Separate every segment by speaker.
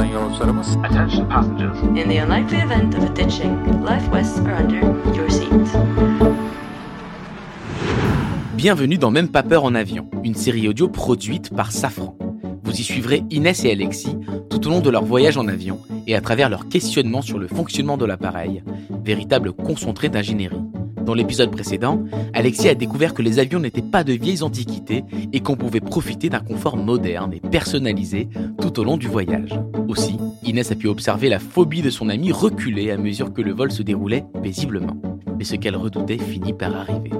Speaker 1: sayın yolcularımız.
Speaker 2: Attention passengers.
Speaker 3: In the unlikely event of a ditching, life vests are under your seat.
Speaker 4: Bienvenue dans Même pas peur en avion, une série audio produite par Safran. Vous y suivrez Inès et Alexis tout au long de leur voyage en avion et à travers leurs questionnements sur le fonctionnement de l'appareil, véritable concentré d'ingénierie. Dans l'épisode précédent, Alexis a découvert que les avions n'étaient pas de vieilles antiquités et qu'on pouvait profiter d'un confort moderne et personnalisé tout au long du voyage. Aussi, Inès a pu observer la phobie de son ami reculer à mesure que le vol se déroulait paisiblement. Mais ce qu'elle redoutait finit par arriver.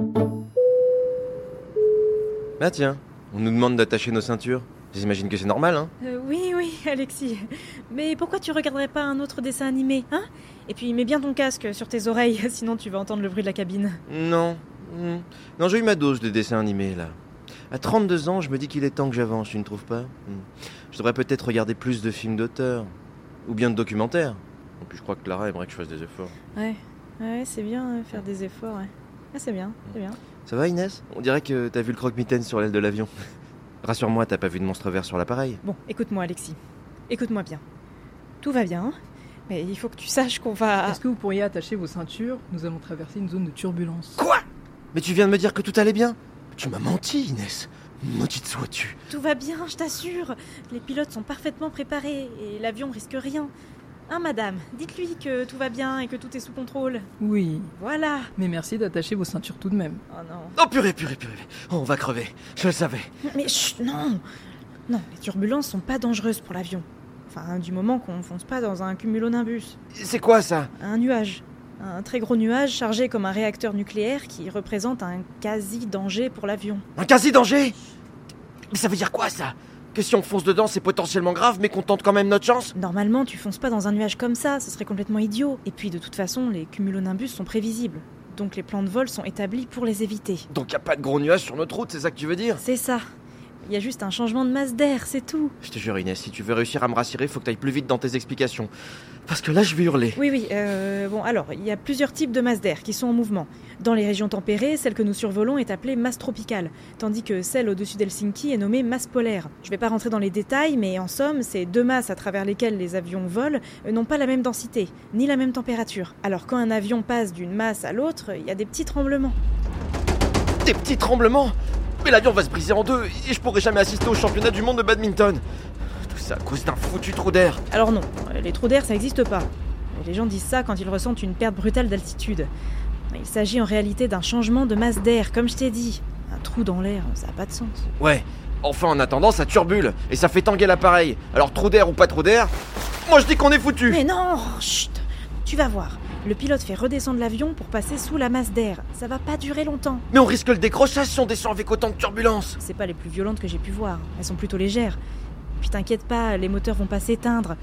Speaker 5: Bah tiens, on nous demande d'attacher nos ceintures. J'imagine que c'est normal, hein
Speaker 6: Euh, oui, oui, Alexis. Mais pourquoi tu regarderais pas un autre dessin animé, hein? Et puis mets bien ton casque sur tes oreilles, sinon tu vas entendre le bruit de la cabine.
Speaker 5: Non. Non, j'ai eu ma dose de dessins animés, là. À 32 ans, je me dis qu'il est temps que j'avance, tu ne trouves pas? Hmm. Je devrais peut-être regarder plus de films d'auteur. Ou bien de documentaires. Et puis je crois que Clara aimerait que je fasse des efforts.
Speaker 6: Ouais, ouais, c'est bien euh, faire des efforts, ouais. Ah, c'est bien, c'est bien.
Speaker 5: Ça va, Inès? On dirait que t'as vu le croque-mitaine sur l'aile de l'avion. Rassure-moi, t'as pas vu de monstre vert sur l'appareil
Speaker 6: Bon, écoute-moi, Alexis. Écoute-moi bien. Tout va bien, mais il faut que tu saches qu'on va.
Speaker 7: Est-ce que vous pourriez attacher vos ceintures? Nous allons traverser une zone de turbulence.
Speaker 5: Quoi? Mais tu viens de me dire que tout allait bien Tu m'as menti, Inès. Maudite sois-tu.
Speaker 6: Tout va bien, je t'assure. Les pilotes sont parfaitement préparés et l'avion risque rien. Hein, madame Dites-lui que tout va bien et que tout est sous contrôle.
Speaker 7: Oui,
Speaker 6: Voilà.
Speaker 7: mais merci d'attacher vos ceintures tout de même.
Speaker 6: Oh non.
Speaker 5: Oh purée, purée, purée. On va crever. Je le savais.
Speaker 6: Mais chut, non Non, les turbulences sont pas dangereuses pour l'avion. Enfin, du moment qu'on ne fonce pas dans un cumulonimbus.
Speaker 5: C'est quoi ça?
Speaker 6: Un nuage. Un très gros nuage chargé comme un réacteur nucléaire qui représente un quasi-danger pour l'avion.
Speaker 5: Un quasi-danger? Mais ça veut dire quoi ça? Que si on fonce dedans, c'est potentiellement grave, mais qu'on tente quand même notre chance
Speaker 6: Normalement, tu fonces pas dans un nuage comme ça, ce serait complètement idiot. Et puis, de toute façon, les cumulonimbus sont prévisibles. Donc les plans de vol sont établis pour les éviter.
Speaker 5: Donc y a pas de gros nuages sur notre route, c'est ça que tu veux dire
Speaker 6: C'est ça. Il y a juste un changement de masse d'air, c'est tout.
Speaker 5: Je te jure Inès, si tu veux réussir à me rassurer, faut que t'ailles plus vite dans tes explications. Parce que là, je vais hurler.
Speaker 6: Oui, oui. euh, bon, alors, il y a plusieurs types de masses d'air qui sont en mouvement. Dans les régions tempérées, celle que nous survolons est appelée masse tropicale, tandis que celle au-dessus d'Helsinki est nommée masse polaire. Je vais pas rentrer dans les détails, mais en somme, ces deux masses à travers lesquelles les avions volent euh, n'ont pas la même densité, ni la même température. Alors, quand un avion passe d'une masse à l'autre, il y a des petits tremblements.
Speaker 5: Des petits tremblements? Mais l'avion va se briser en deux et je pourrai jamais assister au championnat du monde de badminton. Tout ça à cause d'un foutu trou d'air.
Speaker 6: Alors non, les trous d'air, ça n'existe pas. Les gens disent ça quand ils ressentent une perte brutale d'altitude. Il s'agit en réalité d'un changement de masse d'air, comme je t'ai dit. Un trou dans l'air, ça n'a pas de sens.
Speaker 5: Ouais. Enfin, en attendant, ça turbule et ça fait tanguer l'appareil. Alors trou d'air ou pas trou d'air, moi je dis qu'on est foutu.
Speaker 6: Mais non Chut Tu vas voir. Le pilote fait redescendre l'avion pour passer sous la masse d'air. Ça va pas durer longtemps.
Speaker 5: Mais on risque le décrochage si on descend avec autant de turbulence.
Speaker 6: C'est pas les plus violentes que j'ai pu voir. Elles sont plutôt légères. Puis t'inquiète pas, les moteurs vont pas s'éteindre.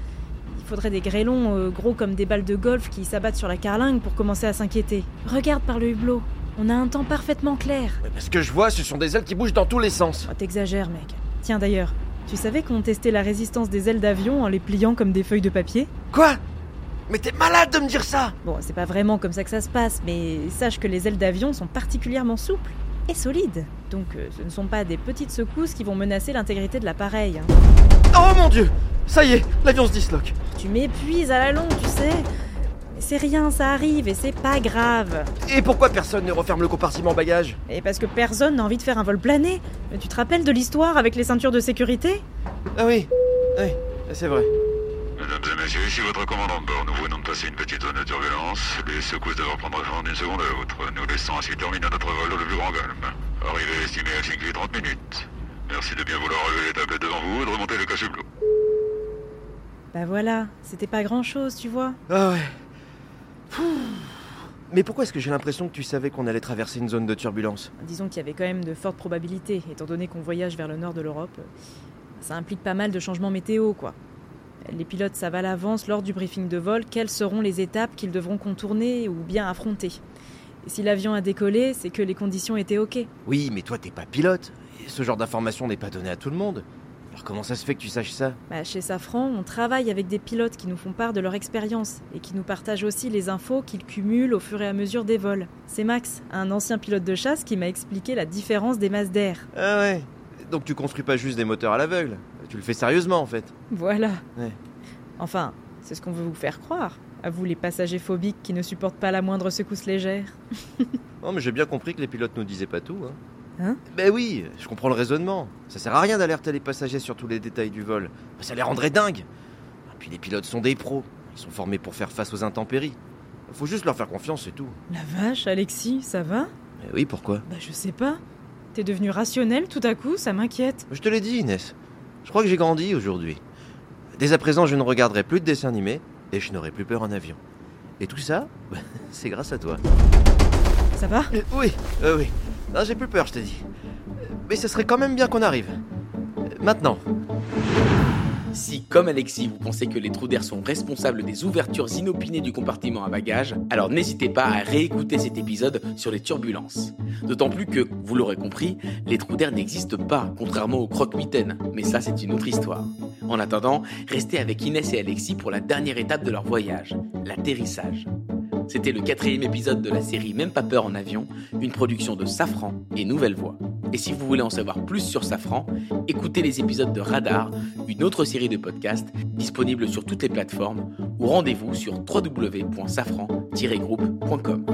Speaker 6: Il faudrait des grêlons euh, gros comme des balles de golf qui s'abattent sur la carlingue pour commencer à s'inquiéter. Regarde par le hublot. On a un temps parfaitement clair.
Speaker 5: Mais ce que je vois, ce sont des ailes qui bougent dans tous les sens.
Speaker 6: Oh, T'exagères, mec. Tiens d'ailleurs, tu savais qu'on testait la résistance des ailes d'avion en les pliant comme des feuilles de papier?
Speaker 5: Quoi? Mais t'es malade de me dire ça
Speaker 6: Bon, c'est pas vraiment comme ça que ça se passe, mais sache que les ailes d'avion sont particulièrement souples et solides. Donc euh, ce ne sont pas des petites secousses qui vont menacer l'intégrité de l'appareil. hein.
Speaker 5: Oh mon dieu Ça y est, l'avion se disloque.
Speaker 6: Tu m'épuises à la longue, tu sais. Mais c'est rien, ça arrive et c'est pas grave.
Speaker 5: Et pourquoi personne ne referme le compartiment bagage
Speaker 6: Et parce que personne n'a envie de faire un vol plané. Mais tu te rappelles de l'histoire avec les ceintures de sécurité?
Speaker 5: Ah oui, oui, c'est vrai.
Speaker 8: Mesdames et messieurs, ici votre commandant de bord. Nous venons de passer une petite zone de turbulence. Les secousses devraient prendre fin d'une seconde à l'autre. Nous laissons ainsi terminer notre vol au plus grand calme. Arrivée estimée à Helsinki 30 minutes. Merci de bien vouloir relever les tablettes devant vous et de remonter le casse hublot.
Speaker 6: Bah voilà, c'était pas grand chose, tu vois.
Speaker 5: Ah ouais. Mais pourquoi est-ce que j'ai l'impression que tu savais qu'on allait traverser une zone de turbulence?
Speaker 6: Disons qu'il y avait quand même de fortes probabilités, étant donné qu'on voyage vers le nord de l'Europe. Ça implique pas mal de changements météo, quoi. Les pilotes savent à l'avance, lors du briefing de vol, quelles seront les étapes qu'ils devront contourner ou bien affronter. Et si l'avion a décollé, c'est que les conditions étaient OK.
Speaker 5: Oui, mais toi t'es pas pilote. Et ce genre d'information n'est pas donné à tout le monde. Alors comment ça se fait que tu saches ça?
Speaker 6: Bah, chez Safran, on travaille avec des pilotes qui nous font part de leur expérience et qui nous partagent aussi les infos qu'ils cumulent au fur et à mesure des vols. C'est Max, un ancien pilote de chasse, qui m'a expliqué la différence des masses d'air.
Speaker 5: Ah ouais. Donc tu construis pas juste des moteurs à l'aveugle? Tu le fais sérieusement en fait.
Speaker 6: Voilà.
Speaker 5: Ouais.
Speaker 6: Enfin, c'est ce qu'on veut vous faire croire. À vous les passagers phobiques qui ne supportent pas la moindre secousse légère.
Speaker 5: Non, mais j'ai bien compris que les pilotes nous disaient pas tout. Hein.
Speaker 6: Hein?
Speaker 5: Ben oui, je comprends le raisonnement. Ça sert à rien d'alerter les passagers sur tous les détails du vol. Ben, Ça les rendrait dingues. Et puis les pilotes sont des pros. Ils sont formés pour faire face aux intempéries. Faut juste leur faire confiance, c'est tout.
Speaker 6: La vache, Alexis, ça va?
Speaker 5: Mais oui, pourquoi?
Speaker 6: Bah je sais pas. T'es devenu rationnel tout à coup, ça m'inquiète.
Speaker 5: Je te l'ai dit, Inès. Je crois que j'ai grandi aujourd'hui. Dès à présent, je ne regarderai plus de dessins animés et je n'aurai plus peur en avion. Et tout ça, ben, c'est grâce à toi.
Speaker 6: Ça va?
Speaker 5: Euh, oui, euh, oui. J'ai plus peur, je t'ai dit. Mais ce serait quand même bien qu'on arrive. Euh, Maintenant.
Speaker 4: Si, comme Alexis, vous pensez que les trous d'air sont responsables des ouvertures inopinées du compartiment à bagages, alors n'hésitez pas à réécouter cet épisode sur les turbulences. D'autant plus que, vous l'aurez compris, les trous d'air n'existent pas, contrairement aux croque-mitaines. Mais ça, c'est une autre histoire. En attendant, restez avec Inès et Alexis pour la dernière étape de leur voyage, l'atterrissage. C'était le quatrième épisode de la série Même pas peur en avion, une production de Safran et Nouvelle Voix. Et si vous voulez en savoir plus sur Safran, écoutez les épisodes de Radar, une autre série de podcasts disponible sur toutes les plateformes, ou rendez-vous sur www.safran-groupe.com.